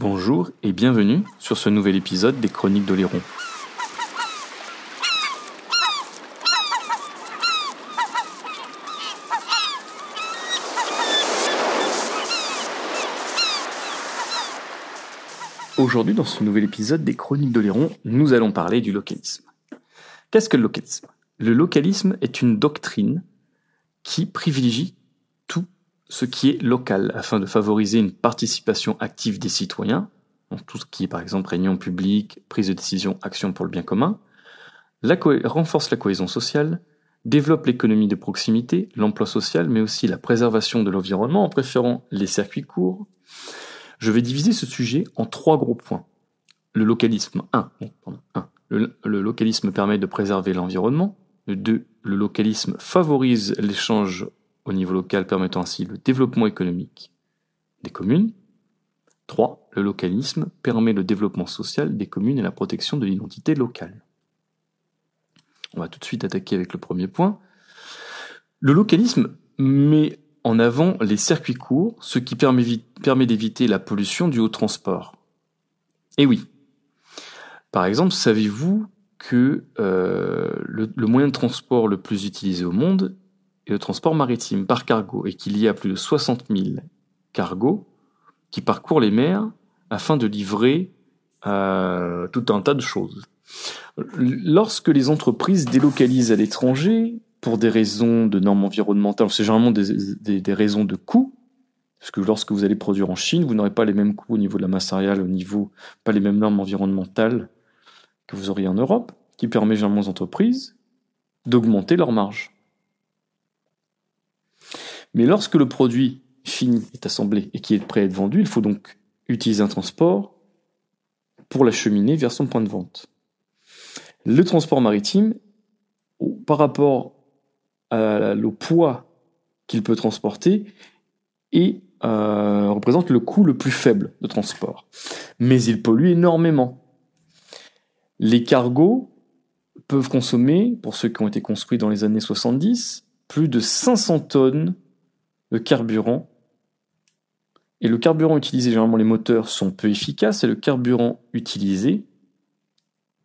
Bonjour et bienvenue sur ce nouvel épisode des Chroniques d'Oléron. Aujourd'hui, dans ce nouvel épisode des Chroniques d'Oléron, nous allons parler du localisme. Qu'est-ce que le localisme? Le localisme est une doctrine qui privilégie ce qui est local afin de favoriser une participation active des citoyens, tout ce qui est par exemple réunion publique, prise de décision, action pour le bien commun, renforce la cohésion sociale, développe l'économie de proximité, l'emploi social, mais aussi la préservation de l'environnement en préférant les circuits courts. Je vais diviser ce sujet en trois gros points. Le localisme 1. Le, le localisme permet de préserver l'environnement. Le 2. Le localisme favorise l'échange au niveau local permettant ainsi le développement économique des communes. 3. Le localisme permet le développement social des communes et la protection de l'identité locale. On va tout de suite attaquer avec le premier point. Le localisme met en avant les circuits courts, ce qui permet, d'éviter la pollution due au transport. Et oui. Par exemple, savez-vous que euh, le, moyen de transport le plus utilisé au monde est le transport maritime par cargo et qu'il y a plus de 60 000 cargos qui parcourent les mers afin de livrer euh, tout un tas de choses. Lorsque les entreprises délocalisent à l'étranger, pour des raisons de normes environnementales, c'est généralement des, raisons de coûts, parce que lorsque vous allez produire en Chine, vous n'aurez pas les mêmes coûts au niveau de la masse au niveau, pas les mêmes normes environnementales que vous auriez en Europe, qui permet généralement aux entreprises d'augmenter leur marge. Mais lorsque le produit fini est assemblé et qui est prêt à être vendu, il faut donc utiliser un transport pour l'acheminer vers son point de vente. Le transport maritime, par rapport au poids qu'il peut transporter, euh, représente le coût le plus faible de transport. Mais il pollue énormément. Les cargos peuvent consommer, pour ceux qui ont été construits dans les années 70, plus de 500 tonnes de carburant. Et le carburant utilisé, généralement les moteurs sont peu efficaces, et le carburant utilisé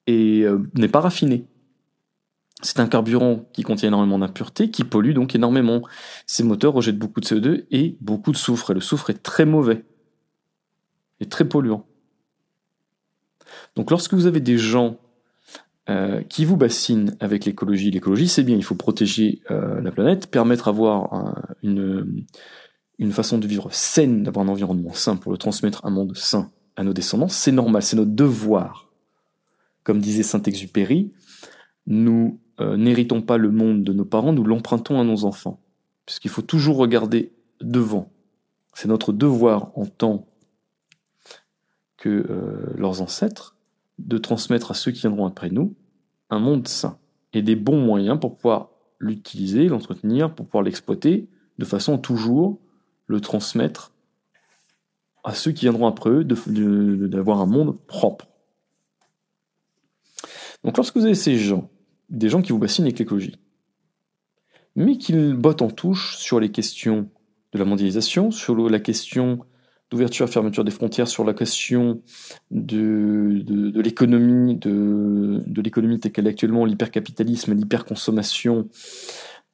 euh, n'est pas raffiné. C'est un carburant qui contient énormément d'impuretés, qui pollue donc énormément. Ces moteurs rejettent beaucoup de CO2 et beaucoup de soufre, et le soufre est très mauvais et très polluant. Donc lorsque vous avez des gens euh, qui vous bassinent avec l'écologie, l'écologie c'est bien, il faut protéger euh, la planète, permettre d'avoir euh, une, une façon de vivre saine, d'avoir un environnement sain pour le transmettre un monde sain à nos descendants, c'est normal, c'est notre devoir. Comme disait Saint-Exupéry, nous euh, n'héritons pas le monde de nos parents, nous l'empruntons à nos enfants. Puisqu'il faut toujours regarder devant. C'est notre devoir en tant que euh, leurs ancêtres de transmettre à ceux qui viendront après nous un monde sain et des bons moyens pour pouvoir l'utiliser, l'entretenir, pour pouvoir l'exploiter, de façon à toujours le transmettre à ceux qui viendront après eux, d'avoir un monde propre. Donc lorsque vous avez ces gens des gens qui vous bassinent avec l'écologie. Mais qu'ils bottent en touche sur les questions de la mondialisation, sur la question d'ouverture et fermeture des frontières, sur la question de, l'économie, de, l'économie telle qu'elle est actuellement, l'hypercapitalisme, l'hyperconsommation,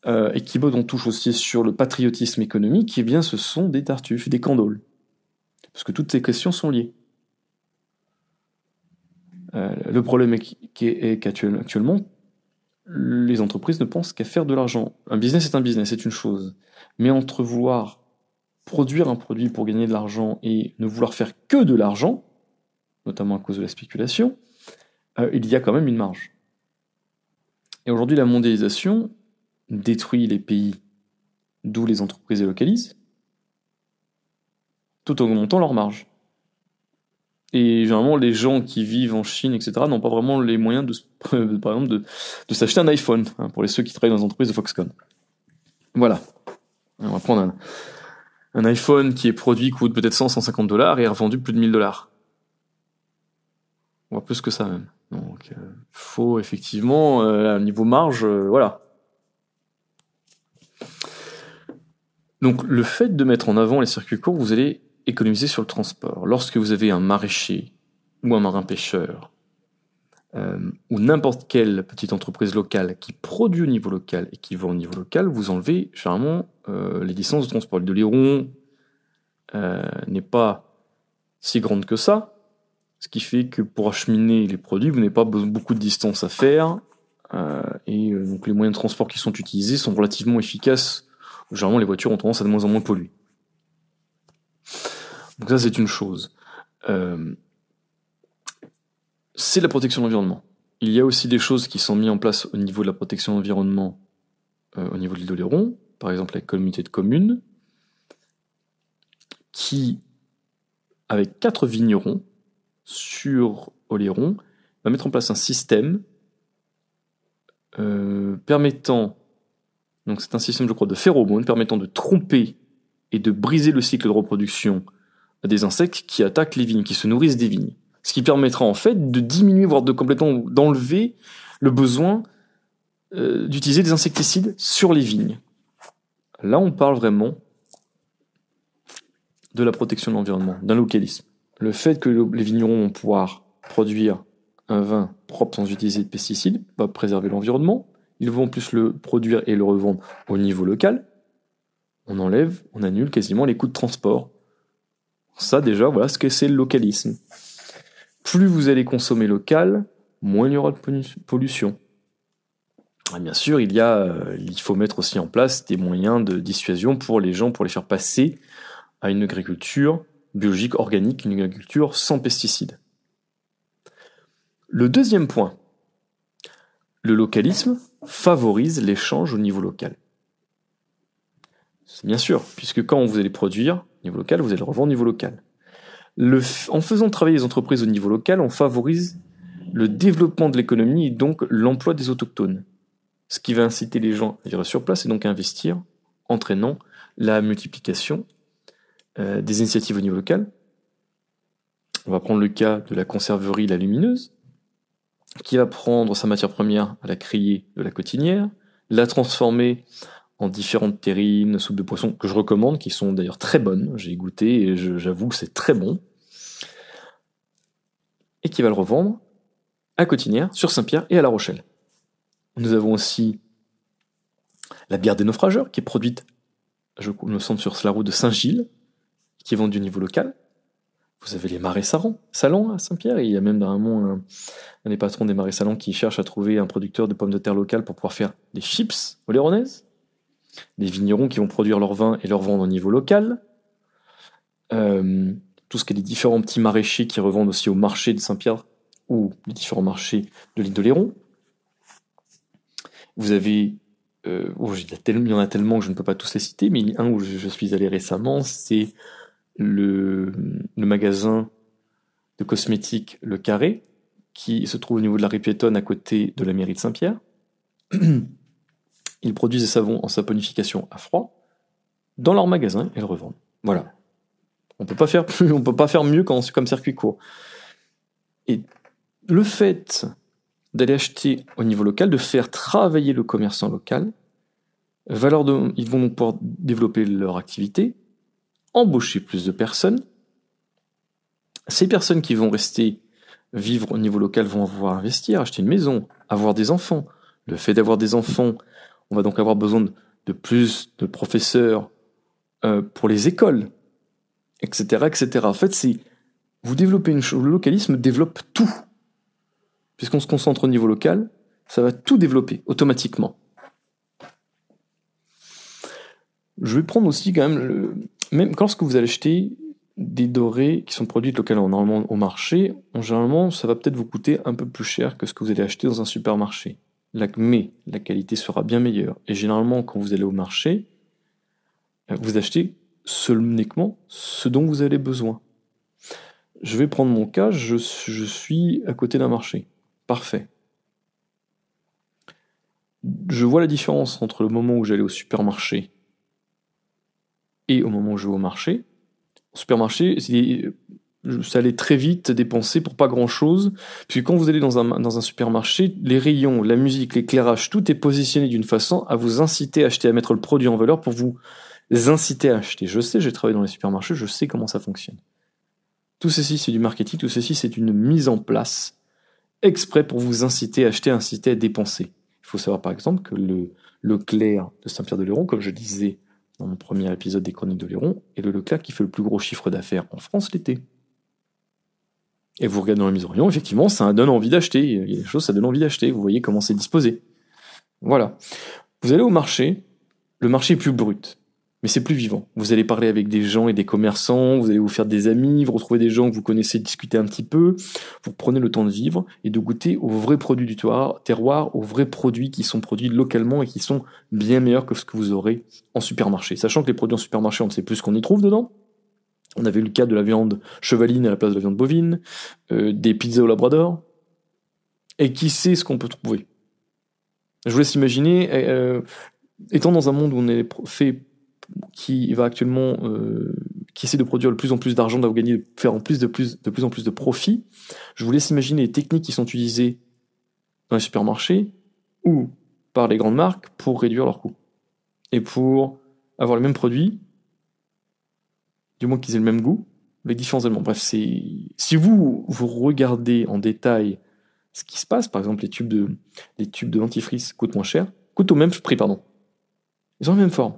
euh, et qui bottent en touche aussi sur le patriotisme économique, eh bien ce sont des tartuffes, des candoles. Parce que toutes ces questions sont liées. Euh, le problème est qu'actuellement, les entreprises ne pensent qu'à faire de l'argent. Un business est un business, c'est une chose. Mais entre vouloir produire un produit pour gagner de l'argent et ne vouloir faire que de l'argent, notamment à cause de la spéculation, euh, il y a quand même une marge. Et aujourd'hui, la mondialisation détruit les pays d'où les entreprises délocalisent, tout en augmentant leur marge. Et généralement, les gens qui vivent en Chine, etc., n'ont pas vraiment les moyens, de, par exemple, de, de s'acheter un iPhone, hein, pour les ceux qui travaillent dans les entreprises de Foxconn. Voilà. On va prendre un, un iPhone qui est produit, coûte peut-être 100, 150 dollars et est revendu plus de 1000 dollars. Voit plus que ça même. Donc, euh, faut effectivement, euh, niveau marge, euh, voilà. Donc, le fait de mettre en avant les circuits courts, vous allez économiser sur le transport. Lorsque vous avez un maraîcher ou un marin pêcheur euh, ou n'importe quelle petite entreprise locale qui produit au niveau local et qui vend au niveau local, vous enlevez généralement euh, les distances de transport. de l'Iron euh, n'est pas si grande que ça, ce qui fait que pour acheminer les produits, vous n'avez pas beaucoup de distance à faire, et donc les moyens de transport qui sont utilisés sont relativement efficaces. Généralement, les voitures ont tendance à de moins en moins polluer. Donc ça, c'est une chose c'est la protection de l'environnement. Il y a aussi des choses qui sont mises en place au niveau de la protection de l'environnement euh, au niveau de l'île d'Oléron, par exemple la communauté de communes, qui, avec quatre vignerons sur Oléron, va mettre en place un système euh, permettant, donc c'est un système je crois de phéromones, permettant de tromper et de briser le cycle de reproduction des insectes qui attaquent les vignes, qui se nourrissent des vignes ce qui permettra en fait de diminuer, voire de complètement d'enlever le besoin euh, d'utiliser des insecticides sur les vignes. Là, on parle vraiment de la protection de l'environnement, d'un localisme. Le fait que les vignerons vont pouvoir produire un vin propre sans utiliser de pesticides va préserver l'environnement. Ils vont plus le produire et le revendre au niveau local. On enlève, on annule quasiment les coûts de transport. Ça déjà, voilà ce que c'est le localisme plus vous allez consommer local, moins il y aura de pollution. bien sûr, il, y a, euh, il faut mettre aussi en place des moyens de dissuasion pour les gens, pour les faire passer à une agriculture biologique, organique, une agriculture sans pesticides. Le deuxième point, le localisme favorise l'échange au niveau local. C'est bien sûr, puisque quand vous allez produire au niveau local, vous allez le revendre au niveau local en faisant travailler les entreprises au niveau local, on favorise le développement de l'économie et donc l'emploi des autochtones. Ce qui va inciter les gens à vivre sur place et donc à investir, entraînant la multiplication euh, des initiatives au niveau local. On va prendre le cas de la conserverie La Lumineuse, qui va prendre sa matière première à la criée de la cotinière, la transformer en différentes terrines, soupes de poisson que je recommande, qui sont d'ailleurs très bonnes. J'ai goûté et j'avoue que c'est très bon et qui va le revendre à Cotinière, sur Saint-Pierre et à La Rochelle. Nous avons aussi la bière des naufrageurs, qui est produite, je me semble, sur la route de Saint-Gilles, qui est vendue au niveau local. Vous avez les marais salons à Saint-Pierre, il y a même dernièrement un, des patrons des marais salons qui cherche à trouver un producteur de pommes de terre local pour pouvoir faire des chips oléronaises. Des vignerons qui vont produire leur vin et leur vendre au niveau local. Euh, tout ce qui est les différents petits maraîchers qui revendent aussi au marché de Saint-Pierre ou les différents marchés de l'île d'Oléron. Vous avez, euh, oh, il, y en a tellement que je ne peux pas tous les citer, mais un où je, suis allé récemment, c'est le, magasin de cosmétiques Le Carré, qui se trouve au niveau de la rue à côté de la mairie de Saint-Pierre. Ils produisent des savons en saponification à froid dans leur magasin et le revendent. Voilà. On peut pas faire plus, on peut pas faire mieux quand comme circuit court. Et le fait d'aller acheter au niveau local, de faire travailler le commerçant local, va ils vont pouvoir développer leur activité, embaucher plus de personnes. Ces personnes qui vont rester vivre au niveau local vont avoir investir, acheter une maison, avoir des enfants. Le fait d'avoir des enfants, on va donc avoir besoin de, plus de professeurs euh, pour les écoles etc., etc. En fait, c'est vous développez une chose, le localisme développe tout. Puisqu'on se concentre au niveau local, ça va tout développer automatiquement. Je vais prendre aussi quand même, le, même lorsque vous allez acheter des dorés qui sont produits localement, normalement au marché, généralement ça va peut-être vous coûter un peu plus cher que ce que vous allez acheter dans un supermarché. Mais la qualité sera bien meilleure. Et généralement quand vous allez au marché, vous achetez seul uniquement ce dont vous avez besoin. Je vais prendre mon cas, je, suis à côté d'un marché. Parfait. Je vois la différence entre le moment où j'allais au supermarché et au moment où je vais au marché. Au supermarché, ça allait très vite dépenser pour pas grand chose. Puis quand vous allez dans un, dans un supermarché, les rayons, la musique, l'éclairage, tout est positionné d'une façon à vous inciter à acheter, à mettre le produit en valeur pour vous inciter à acheter. Je sais, j'ai travaillé dans les supermarchés, je sais comment ça fonctionne. Tout ceci, c'est du marketing, tout ceci, c'est une mise en place exprès pour vous inciter à acheter, inciter à dépenser. Il faut savoir par exemple que le Leclerc de Saint-Pierre-de-Léron, comme je disais dans mon premier épisode des Chroniques de Léron, est le Leclerc qui fait le plus gros chiffre d'affaires en France l'été. Et vous regardez dans la mise en rayon, effectivement, ça donne envie d'acheter. Il y a des choses, ça donne envie d'acheter. Vous voyez comment c'est disposé. Voilà. Vous allez au marché, le marché est plus brut, mais c'est plus vivant. Vous allez parler avec des gens et des commerçants, vous allez vous faire des amis, vous retrouvez des gens que vous connaissez, discuter un petit peu. Vous prenez le temps de vivre et de goûter aux vrais produits du terroir, aux vrais produits qui sont produits localement et qui sont bien meilleurs que ce que vous aurez en supermarché. Sachant que les produits en supermarché, on ne sait plus ce qu'on y trouve dedans. On avait eu le cas de la viande chevaline à la place de la viande bovine, euh, des pizzas au labrador. Et qui sait ce qu'on peut trouver? Je vous laisse imaginer, euh, étant dans un monde où on est fait, qui va actuellement, euh, qui essaie de produire de plus en plus d'argent, d'avoir gagné, de faire en plus de plus, de plus en plus de profit, je vous laisse imaginer les techniques qui sont utilisées dans les supermarchés ou par les grandes marques pour réduire leurs coûts. Et pour avoir les mêmes produits, du moins qu'ils aient le même goût, avec différents éléments. Bref, c'est si vous vous regardez en détail ce qui se passe, par exemple les tubes de les tubes de dentifrice coûtent moins cher, coûtent au même prix, pardon. Ils ont la même forme,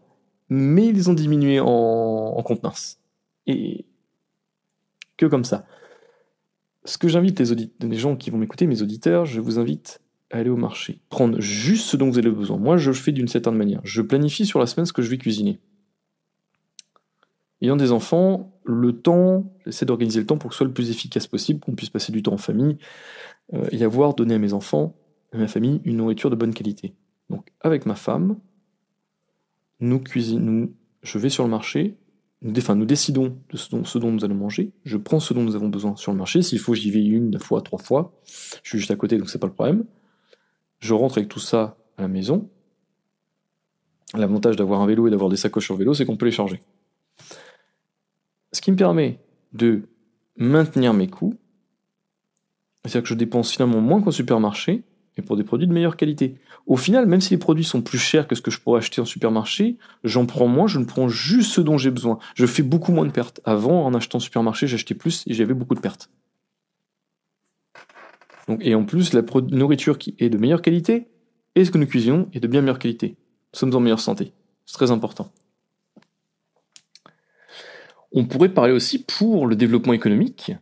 mais ils ont diminué en, en contenance. Et que comme ça. Ce que j'invite les, les gens qui vont m'écouter, mes auditeurs, je vous invite à aller au marché, prendre juste ce dont vous avez besoin. Moi, je le fais d'une certaine manière. Je planifie sur la semaine ce que je vais cuisiner ayant des enfants, le temps, j'essaie d'organiser le temps pour que ce soit le plus efficace possible, qu'on puisse passer du temps en famille euh, et avoir donné à mes enfants, à ma famille, une nourriture de bonne qualité. Donc avec ma femme, nous cuisinons, je vais sur le marché, nous, décidons de ce dont, ce dont, nous allons manger, je prends ce dont nous avons besoin sur le marché, s'il faut j'y vais une, deux fois, trois fois, je suis juste à côté donc c'est pas le problème. Je rentre avec tout ça à la maison. L'avantage d'avoir un vélo et d'avoir des sacoches sur vélo, c'est qu'on peut les charger ce qui me permet de maintenir mes coûts, c'est-à-dire que je dépense finalement moins qu'au supermarché, mais pour des produits de meilleure qualité. Au final, même si les produits sont plus chers que ce que je pourrais acheter en supermarché, j'en prends moins, je ne prends juste ce dont j'ai besoin. Je fais beaucoup moins de pertes. Avant, en achetant en supermarché, j'achetais plus et j'avais beaucoup de pertes. Et en plus, la nourriture qui est de meilleure qualité et ce que nous cuisinons est de bien meilleure qualité. Nous sommes en meilleure santé. C'est très important. On pourrait parler aussi pour le développement économique,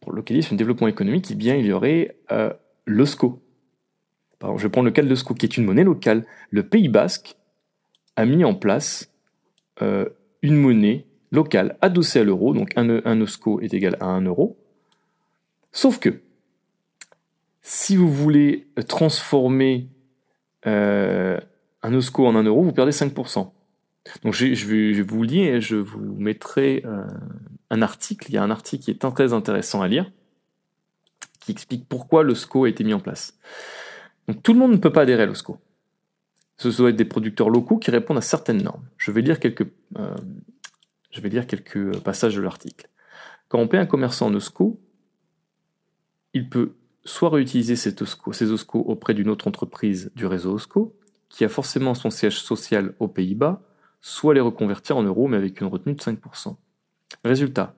pour le localisme, le développement économique, eh bien, il y aurait euh, l'OSCO. je vais prendre le cas de l'OSCO, qui est une monnaie locale. Le Pays Basque a mis en place euh, une monnaie locale adossée à l'euro, donc un, un OSCO est égal à 1 euro. Sauf que, si vous voulez transformer euh, un OSCO en 1 euro, vous perdez 5%. Donc je, vais, vous le dire, je vous mettrai euh, un article, il y a un article qui est très intéressant à lire, qui explique pourquoi le SCO a été mis en place. Donc tout le monde ne peut pas adhérer à l'OSCO. Ce doit être des producteurs locaux qui répondent à certaines normes. Je vais lire quelques, euh, je vais lire quelques passages de l'article. Quand on paie un commerçant en OSCO, il peut soit réutiliser cet OSCO, ces OSCO auprès d'une autre entreprise du réseau OSCO, qui a forcément son siège social aux Pays-Bas, soit les reconvertir en euros mais avec une retenue de 5%. Résultat,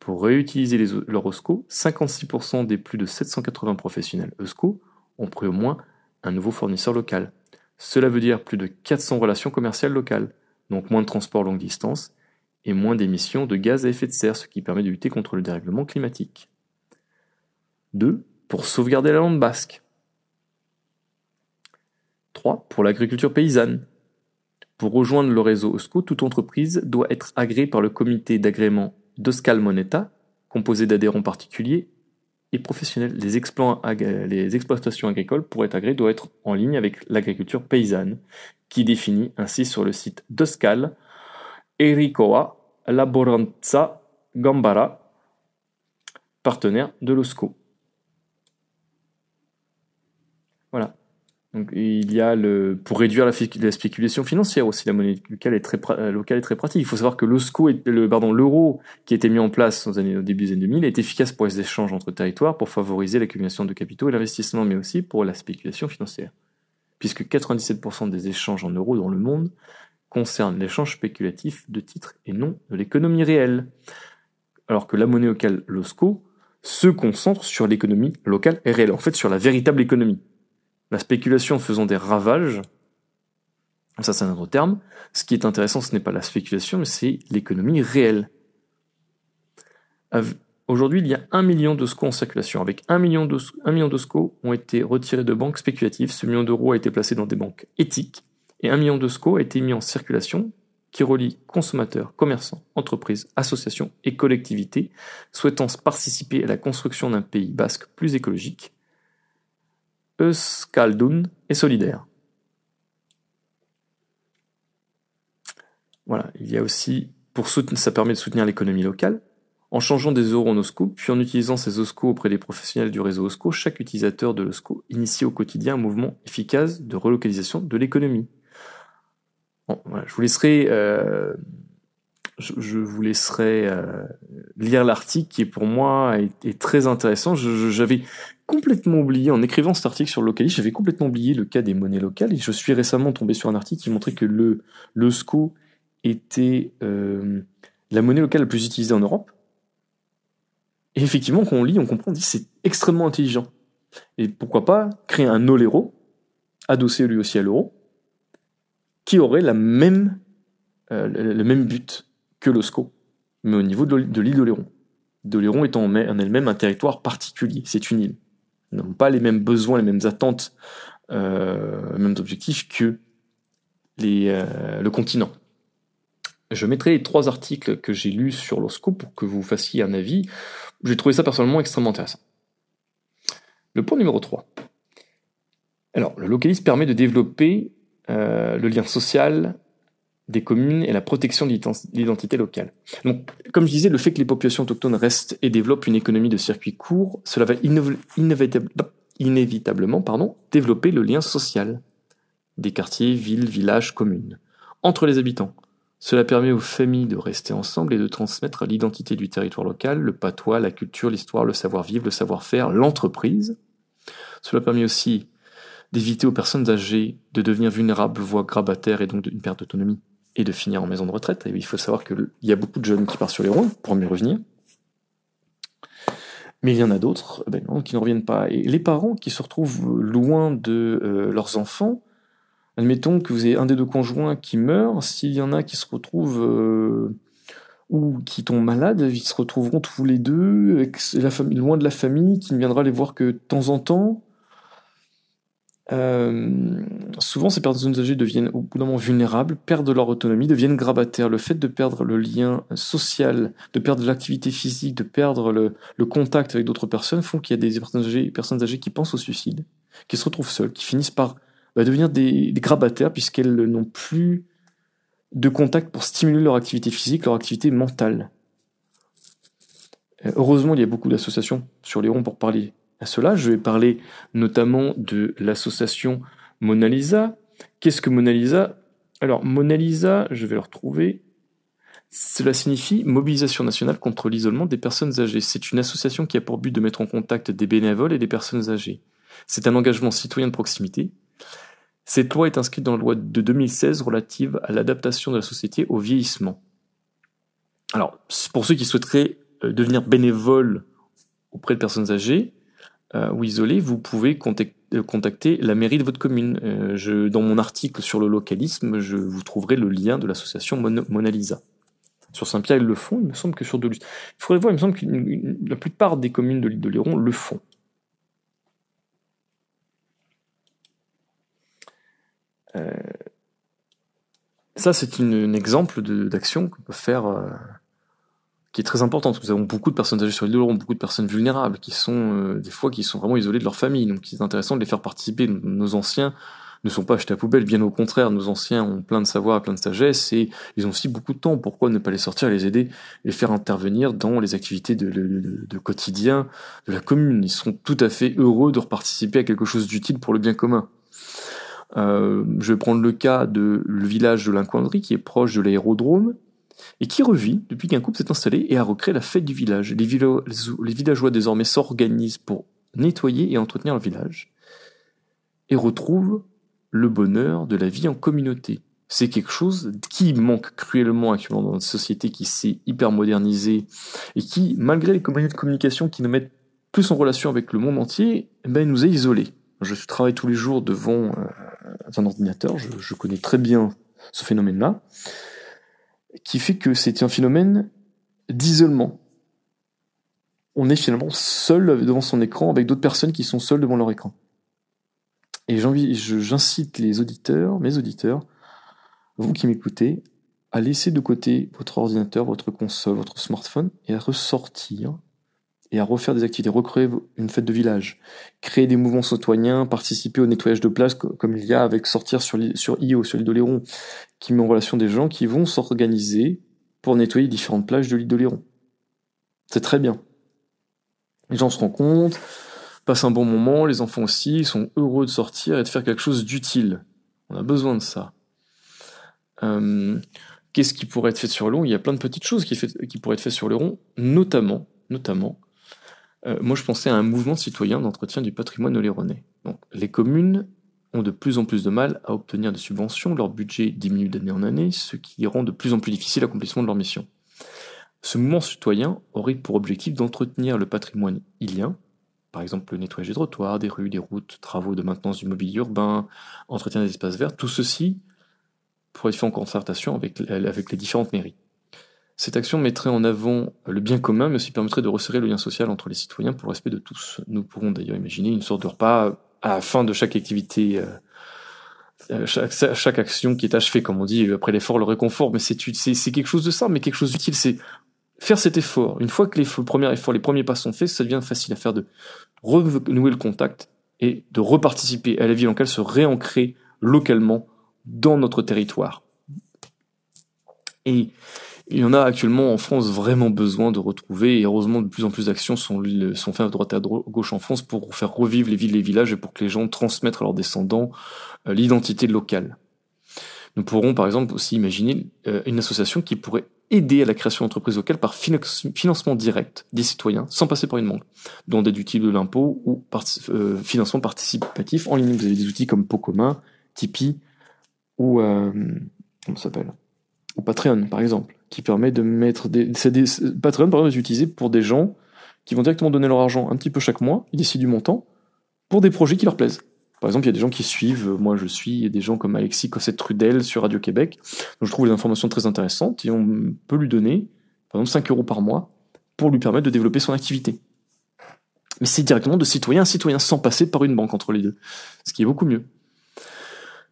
pour réutiliser les, leur OSCO, 56% des plus de 780 professionnels ESCO ont pris au moins un nouveau fournisseur local. Cela veut dire plus de 400 relations commerciales locales, donc moins de transport longue distance et moins d'émissions de gaz à effet de serre, ce qui permet de lutter contre le dérèglement climatique. 2. Pour sauvegarder la langue basque. 3. Pour l'agriculture paysanne. Pour rejoindre le réseau OSCO, toute entreprise doit être agréée par le comité d'agrément d'Oscal Moneta, composé d'adhérents particuliers et professionnels. Les, exploitations agricoles, pour être agréées, doivent être en ligne avec l'agriculture paysanne, qui définit ainsi sur le site d'Oscal Erikoa Laboranza Gambara, partenaire de l'OSCO. Voilà. Donc, il y a le, pour réduire la, spéculation financière aussi, la monnaie locale est très, euh, pratique. Il faut savoir que l'OSCO, le, pardon, l'euro qui a été mis en place aux années, au début des années 2000 est efficace pour les échanges entre territoires, pour favoriser l'accumulation de capitaux et l'investissement, mais aussi pour la spéculation financière. Puisque 97% des échanges en euros dans le monde concerne l'échange spéculatif de titres et non de l'économie réelle. Alors que la monnaie locale, l'OSCO, se concentre sur l'économie locale et réelle, en fait sur la véritable économie. La spéculation faisant des ravages, ça c'est un autre terme, ce qui est intéressant ce n'est pas la spéculation, mais c'est l'économie réelle. Aujourd'hui, il y a un million de SCO en circulation. Avec un million de, million de SCO ont été retirés de banques spéculatives. Ce million d'euros a été placé dans des banques éthiques. Et un million de SCO a été mis en circulation qui relie consommateurs, commerçants, entreprises, associations et collectivités souhaitant participer à la construction d'un pays basque plus écologique, euskaldun et solidaire. Voilà, il y a aussi, pour soutenir, ça permet de soutenir l'économie locale, en changeant des euros en OSCO, puis en utilisant ces OSCO auprès des professionnels du réseau OSCO, chaque utilisateur de l'OSCO initie au quotidien un mouvement efficace de relocalisation de l'économie. je vous laisserai, euh, je, vous laisserai euh, lire l'article qui, pour moi, est, très intéressant. J'avais complètement oublié, en écrivant cet article sur le localisme, j'avais complètement oublié le cas des monnaies locales, et je suis récemment tombé sur un article qui montrait que le l'OSCO était euh, la monnaie locale la plus utilisée en Europe et effectivement, quand on lit, on comprend, on dit c'est extrêmement intelligent. Et pourquoi pas créer un Olero, adossé lui aussi à l'euro, qui aurait la même, euh, le même but que l'OSCO, mais au niveau de l'île d'Oléron. D'Oléron étant en elle-même un territoire particulier, c'est une île. Ils n'ont pas les mêmes besoins, les mêmes attentes, euh, les mêmes objectifs que euh, le continent. Je mettrai les trois articles que j'ai lus sur l'OSCO pour que vous fassiez un avis. J'ai trouvé ça personnellement extrêmement intéressant. Le point numéro 3. Alors, le localisme permet de développer euh, le lien social des communes et la protection de l'identité locale. Donc, comme je disais, le fait que les populations autochtones restent et développent une économie de circuit court, cela va inévitablement pardon, développer le lien social des quartiers, villes, villages, communes, entre les habitants, cela permet aux familles de rester ensemble et de transmettre l'identité du territoire local, le patois, la culture, l'histoire, le savoir-vivre, le savoir-faire, l'entreprise. Cela permet aussi d'éviter aux personnes âgées de devenir vulnérables, voire grabataires et donc d'une perte d'autonomie et de finir en maison de retraite. Et il faut savoir qu'il y a beaucoup de jeunes qui partent sur les ronds pour mieux revenir. Mais il y en a d'autres ben qui ne reviennent pas. Et les parents qui se retrouvent loin de euh, leurs enfants, Admettons que vous avez un des deux conjoints qui meurt, s'il y en a qui se retrouvent euh, ou qui tombent malades, ils se retrouveront tous les deux la famille, loin de la famille, qui ne viendra les voir que de temps en temps. Euh, souvent, ces personnes âgées deviennent au bout d'un moment vulnérables, perdent leur autonomie, deviennent grabataires. Le fait de perdre le lien social, de perdre l'activité physique, de perdre le, contact avec d'autres personnes font qu'il y a des personnes âgées, qui pensent au suicide, qui se retrouvent seules, qui finissent par va devenir des, grabataires puisqu'elles n'ont plus de contact pour stimuler leur activité physique, leur activité mentale. Euh, heureusement, il y a beaucoup d'associations sur les ronds pour parler à cela. Je vais parler notamment de l'association Mona Lisa. Qu'est-ce que Mona Lisa? Alors, Mona Lisa, je vais le retrouver. Cela signifie Mobilisation nationale contre l'isolement des personnes âgées. C'est une association qui a pour but de mettre en contact des bénévoles et des personnes âgées. C'est un engagement citoyen de proximité cette loi est inscrite dans la loi de 2016 relative à l'adaptation de la société au vieillissement. Alors, pour ceux qui souhaiteraient euh, devenir bénévoles auprès de personnes âgées ou isolées, vous pouvez euh, contacter la mairie de votre commune. je, dans mon article sur le localisme, je vous trouverai le lien de l'association Mona Lisa. Sur Saint-Pierre, ils le font. Il me semble que sur Delus. Il faudrait voir, il me semble que la plupart des communes de l'île de Léron le font. Euh, ça, c'est un exemple d'action qu'on peut faire euh, qui est très importante. Nous avons beaucoup de personnes âgées sur l'île de beaucoup de personnes vulnérables qui sont euh, des fois qui sont vraiment isolées de leur famille. Donc, c'est intéressant de les faire participer. Nos anciens ne sont pas achetés à poubelle, bien au contraire. Nos anciens ont plein de savoir, plein de sagesse et ils ont aussi beaucoup de temps. Pourquoi ne pas les sortir, les aider, les faire intervenir dans les activités de, de quotidien de la commune? Ils sont tout à fait heureux de participer à quelque chose d'utile pour le bien commun. Euh, je vais prendre le cas de le village de l'Incoindrie, qui est proche de l'aérodrome, et qui revit depuis qu'un couple s'est installé et a recréé la fête du village. Les, villageois désormais s'organisent pour nettoyer et entretenir le village, et retrouvent le bonheur de la vie en communauté. c'est quelque chose qui manque cruellement actuellement dans notre société qui s'est hyper modernisée et qui, malgré les communautés de communication qui nous mettent plus en relation avec le monde entier, eh ben, nous a isolés. Je travaille tous les jours devant euh, un ordinateur, je connais très bien ce phénomène-là, qui fait que c'est un phénomène d'isolement. On est finalement seul devant son écran avec d'autres personnes qui sont seules devant leur écran. Et j'incite les auditeurs, mes auditeurs, vous qui m'écoutez, à laisser de côté votre ordinateur, votre console, votre smartphone et à ressortir et à refaire des activités, recréer une fête de village, créer des mouvements citoyens, participer au nettoyage de place comme il y a avec sortir sur, sur IO, sur l'île d'Oléron, qui met en relation des gens qui vont s'organiser pour nettoyer différentes plages de l'île d'Oléron. C'est très bien. Les gens se compte, passent un bon moment, les enfants aussi, ils sont heureux de sortir et de faire quelque chose d'utile. On a besoin de ça. Euh, qu'est-ce qui pourrait être fait sur le Il y a plein de petites choses qui, pourraient être faites sur le notamment, notamment, euh, moi je pensais à un mouvement citoyen d'entretien du patrimoine oléronais. Donc, les communes ont de plus en plus de mal à obtenir des subventions, leur budget diminue d'année en année, ce qui rend de plus en plus difficile l'accomplissement de leur mission. Ce mouvement citoyen aurait pour objectif d'entretenir le patrimoine ilien, par exemple le nettoyage des trottoirs, des rues, des routes, travaux de maintenance du mobilier urbain, entretien des espaces verts, tout ceci pourrait être fait en concertation avec, avec les différentes mairies. Cette action mettrait en avant le bien commun, mais aussi permettrait de resserrer le lien social entre les citoyens pour le respect de tous. Nous pourrons d'ailleurs imaginer une sorte de repas à la fin de chaque activité, euh, euh, chaque, action qui est achevée, comme on dit, après l'effort, le réconfort. Mais c'est quelque chose de ça, mais quelque chose d'utile. C'est faire cet effort. Une fois que les premiers efforts, les premiers pas sont faits, ça devient facile à faire de renouer le contact et de reparticiper à la vie locale, se réancrer localement dans notre territoire. Et il y en a actuellement en France vraiment besoin de retrouver, et heureusement de plus en plus d'actions sont, sont faites à droite et à gauche en France pour faire revivre les villes et les villages et pour que les gens transmettent à leurs descendants euh, l'identité locale. Nous pourrons par exemple aussi imaginer euh, une association qui pourrait aider à la création d'entreprises locales par financement direct des citoyens sans passer par une banque, dont des outils de l'impôt ou euh, financement participatif en ligne. Vous avez des outils comme Pot commun, Tipeee ou comment s'appelle? Ou Patreon par exemple, qui permet de mettre des, des Patreon par exemple est utilisé pour des gens qui vont directement donner leur argent un petit peu chaque mois, ils décident du montant pour des projets qui leur plaisent. Par exemple, il y a des gens qui suivent, euh, moi je suis, des gens comme Alexis Cossette-Trudel sur Radio-Québec, dont je trouve les informations très intéressantes, et on peut lui donner, par exemple, 5 euros par mois, pour lui permettre de développer son activité. Mais c'est directement de citoyen à citoyen, sans passer par une banque entre les deux, ce qui est beaucoup mieux.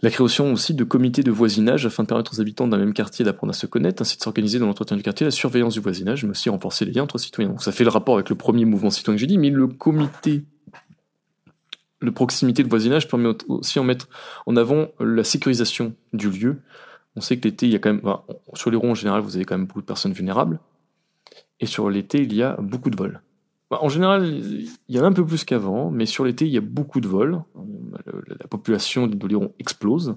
La création aussi de comités de voisinage afin de permettre aux habitants d'un même quartier d'apprendre à se connaître, ainsi de s'organiser dans l'entretien du quartier, la surveillance du voisinage, mais aussi renforcer les liens entre citoyens. Donc ça fait le rapport avec le premier mouvement citoyen que j'ai dit, mais le comité le proximité de voisinage permet aussi en mettre en avant la sécurisation du lieu. On sait que l'été, il y a quand même, sur les ronds en général, vous avez quand même beaucoup de personnes vulnérables. Et sur l'été, il y a beaucoup de vols. En général, il y en a un peu plus qu'avant, mais sur l'été, il y a beaucoup de vols. La population d'Oléron explose.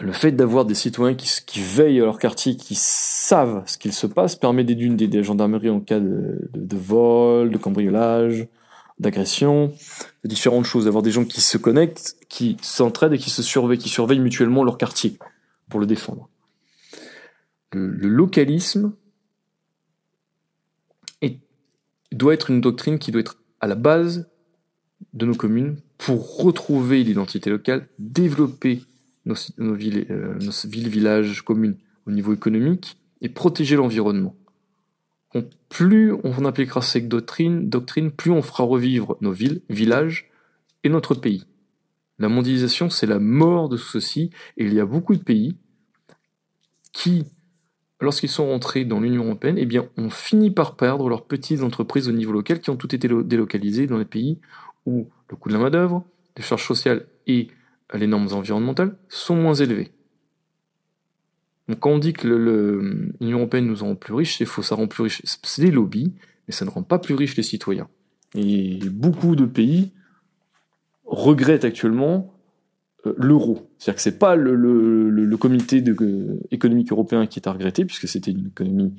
Le fait d'avoir des citoyens qui, veillent à leur quartier, qui savent ce qu'il se passe, permet d'aider des, des gendarmeries en cas de, de vol, de cambriolage, d'agression, de différentes choses, d'avoir des gens qui se connectent, qui s'entraident et qui se surveillent, qui surveillent mutuellement leur quartier pour le défendre. Le, localisme doit être une doctrine qui doit être à la base de nos communes pour retrouver l'identité locale, développer nos, villes, euh, nos villes, villages, communes au niveau économique et protéger l'environnement plus on appliquera cette doctrine, doctrine, plus on fera revivre nos villes, villages et notre pays. La mondialisation, c'est la mort de ceci, et il y a beaucoup de pays qui, lorsqu'ils sont rentrés dans l'Union européenne, eh bien, ont fini par perdre leurs petites entreprises au niveau local qui ont toutes été délocalisées dans les pays où le coût de la main-d'œuvre, les charges sociales et les normes environnementales sont moins élevés. Donc quand on dit que l'Union européenne nous rend plus riches, c'est faux, ça rend plus riches. C'est des lobbies, mais ça ne rend pas plus riches les citoyens. Et beaucoup de pays regrettent actuellement euh, l'euro. C'est-à-dire que c'est pas le, comité de, économique européen qui est à regretter, puisque c'était une économie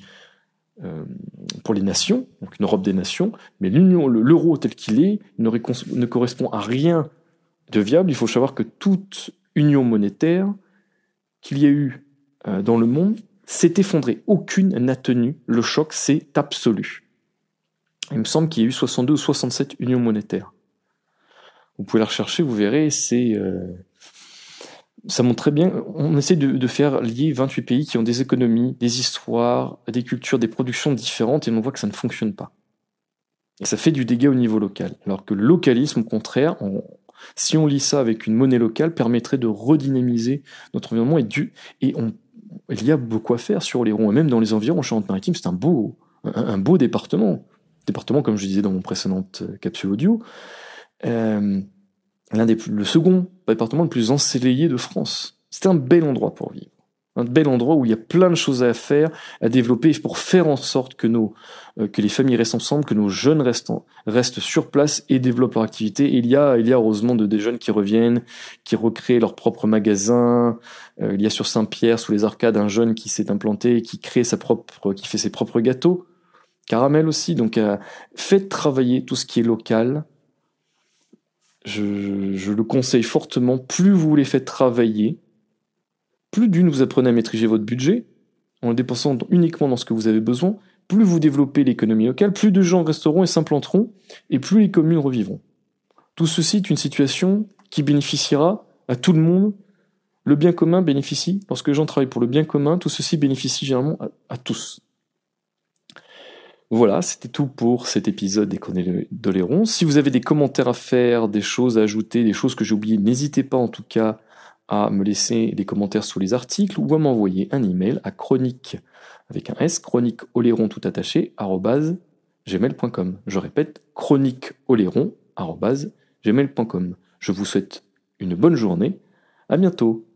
euh, pour les nations, donc une Europe des nations, mais l'union, l'euro tel qu'il est ne, correspond à rien de viable. Il faut savoir que toute union monétaire qu'il y a eu euh, dans le monde s'est effondrée. Aucune n'a tenu le choc, c'est absolu. Il me semble qu'il y a eu 62 ou 67 unions monétaires. Vous pouvez la rechercher, vous verrez, c'est... Euh, ça montre très bien, on essaie de, faire lier 28 pays qui ont des économies, des histoires, des cultures, des productions différentes, et on voit que ça ne fonctionne pas. Et ça fait du dégât au niveau local. Alors que le localisme, au contraire, si on lit ça avec une monnaie locale, permettrait de redynamiser notre environnement et, du, et on, il y a beaucoup à faire sur les ronds. Et même dans les environs, Charente-Maritime, c'est un beau, un, beau département. Département, comme je disais dans mon précédente capsule audio. Euh, l'un des le second département le plus ensoleillé de France. C'est un bel endroit pour vivre un bel endroit où il y a plein de choses à faire, à développer pour faire en sorte que nos euh, que les familles restent ensemble, que nos jeunes restent restent sur place et développent leur activité. Et il y a il y a heureusement de, des jeunes qui reviennent, qui recréent leur propre magasin. Euh, il y a sur Saint-Pierre sous les arcades un jeune qui s'est implanté, qui crée sa propre, qui fait ses propres gâteaux, caramel aussi. Donc euh, faites travailler tout ce qui est local. Je, le conseille fortement. Plus vous les faites travailler, plus d'une vous apprenez à maîtriser votre budget, en le dépensant uniquement dans ce que vous avez besoin, plus vous développez l'économie locale, plus de gens resteront et s'implanteront, et plus les communes revivront. Tout ceci est une situation qui bénéficiera à tout le monde. Le bien commun bénéficie, lorsque les gens travaillent pour le bien commun, tout ceci bénéficie généralement à, tous. Voilà, c'était tout pour cet épisode des Cornets d'Oléron. Si vous avez des commentaires à faire, des choses à ajouter, des choses que j'ai oubliées, n'hésitez pas en tout cas à me laisser des commentaires sous les articles ou à m'envoyer un email à chronique avec un S, chronique oléron tout attaché, gmail.com. Je répète, chronique oléron, gmail.com. Je vous souhaite une bonne journée. À bientôt.